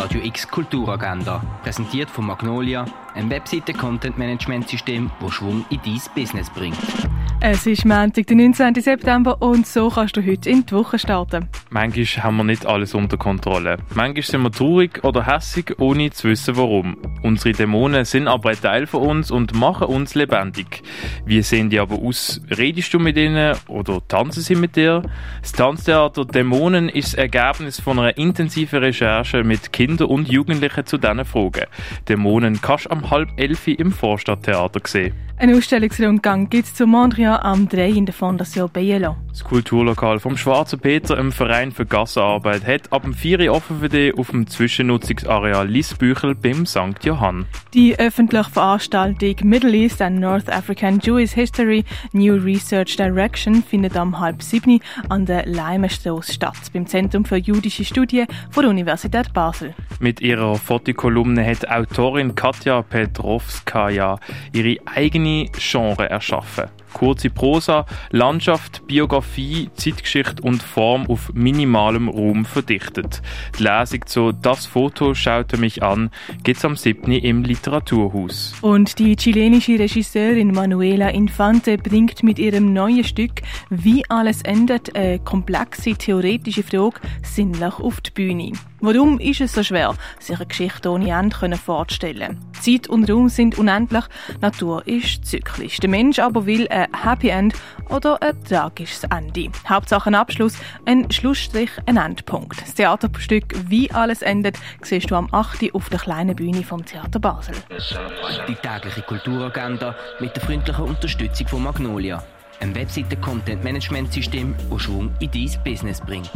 Radio X Kulturagenda, präsentiert von Magnolia, ein Webseite-Content-Management-System, das Schwung in dein Business bringt. Es ist Montag, der 19. September und so kannst du heute in die Woche starten. Manchmal haben wir nicht alles unter Kontrolle. Manchmal sind wir traurig oder hässig, ohne zu wissen warum. Unsere Dämonen sind aber ein Teil von uns und machen uns lebendig. Wie sehen die aber aus? Redest du mit ihnen oder tanzen sie mit dir? Das Tanztheater Dämonen ist das Ergebnis von einer intensiven Recherche mit Kindern und Jugendlichen zu diesen Fragen. Dämonen kannst du am halb elf im Vorstadttheater sehen. Ein Ausstellungsrundgang gibt es zu Mondrian am 3 in der Fondation Bielo. Das Kulturlokal vom Schwarzen Peter im Verein für Gassenarbeit hat ab dem 4 Uhr offen für dich auf dem Zwischennutzungsareal Liesbüchel beim St. Johann. Die öffentliche Veranstaltung Middle East and North African Jewish History New Research Direction findet am halb sieben an der Leimenstrasse statt, beim Zentrum für jüdische Studien von der Universität Basel. Mit ihrer Fotokolumne hat Autorin Katja Petrovskaja ihre eigene Genre erschaffen. Kurze Prosa, Landschaft, Biografie, Zeitgeschichte und Form auf minimalem Raum verdichtet. Die Lesung zu Das Foto schaute mich an geht's am 7. im Literaturhaus. Und die chilenische Regisseurin Manuela Infante bringt mit ihrem neuen Stück Wie alles endet eine komplexe theoretische Frage sinnlich auf die Bühne. Warum ist es so schwer, sich eine Geschichte ohne Ende vorzustellen? Zeit und Raum sind unendlich, Natur ist zyklisch. Der Mensch aber will ein Happy End oder ein tragisches Ende. Hauptsache ein Abschluss, ein Schlussstrich, ein Endpunkt. Das Theaterstück «Wie alles endet» siehst du am 8. auf der kleinen Bühne vom Theater Basel. Die tägliche Kulturagenda mit der freundlichen Unterstützung von Magnolia, ein Webseite-Content-Management-System, das Schwung in dein Business bringt.